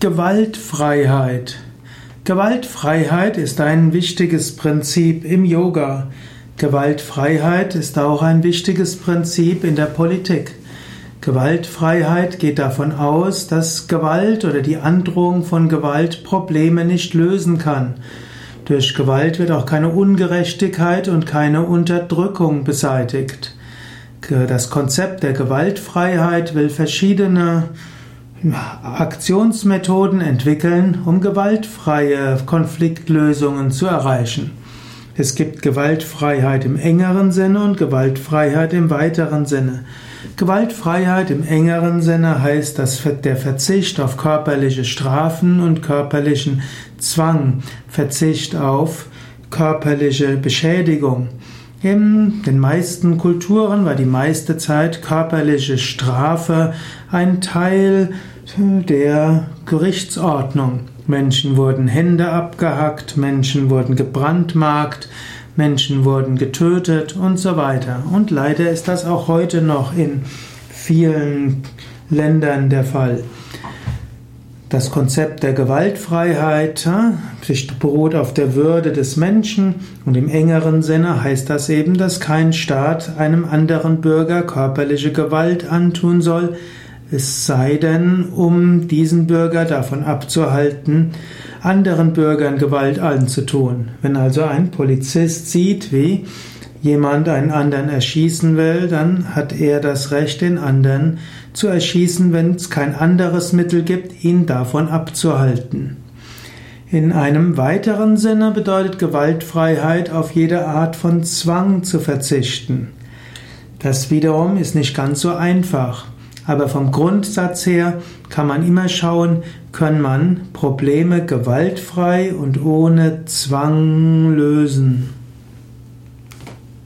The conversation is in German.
Gewaltfreiheit. Gewaltfreiheit ist ein wichtiges Prinzip im Yoga. Gewaltfreiheit ist auch ein wichtiges Prinzip in der Politik. Gewaltfreiheit geht davon aus, dass Gewalt oder die Androhung von Gewalt Probleme nicht lösen kann. Durch Gewalt wird auch keine Ungerechtigkeit und keine Unterdrückung beseitigt. Das Konzept der Gewaltfreiheit will verschiedene Aktionsmethoden entwickeln, um gewaltfreie Konfliktlösungen zu erreichen. Es gibt Gewaltfreiheit im engeren Sinne und Gewaltfreiheit im weiteren Sinne. Gewaltfreiheit im engeren Sinne heißt, dass der Verzicht auf körperliche Strafen und körperlichen Zwang, Verzicht auf körperliche Beschädigung. In den meisten Kulturen war die meiste Zeit körperliche Strafe ein Teil der Gerichtsordnung. Menschen wurden Hände abgehackt, Menschen wurden gebrandmarkt, Menschen wurden getötet und so weiter. Und leider ist das auch heute noch in vielen Ländern der Fall. Das Konzept der Gewaltfreiheit beruht auf der Würde des Menschen und im engeren Sinne heißt das eben, dass kein Staat einem anderen Bürger körperliche Gewalt antun soll, es sei denn, um diesen Bürger davon abzuhalten, anderen Bürgern Gewalt anzutun. Wenn also ein Polizist sieht, wie jemand einen anderen erschießen will, dann hat er das Recht, den anderen zu erschießen, wenn es kein anderes Mittel gibt, ihn davon abzuhalten. In einem weiteren Sinne bedeutet Gewaltfreiheit auf jede Art von Zwang zu verzichten. Das wiederum ist nicht ganz so einfach. Aber vom Grundsatz her kann man immer schauen, kann man Probleme gewaltfrei und ohne Zwang lösen.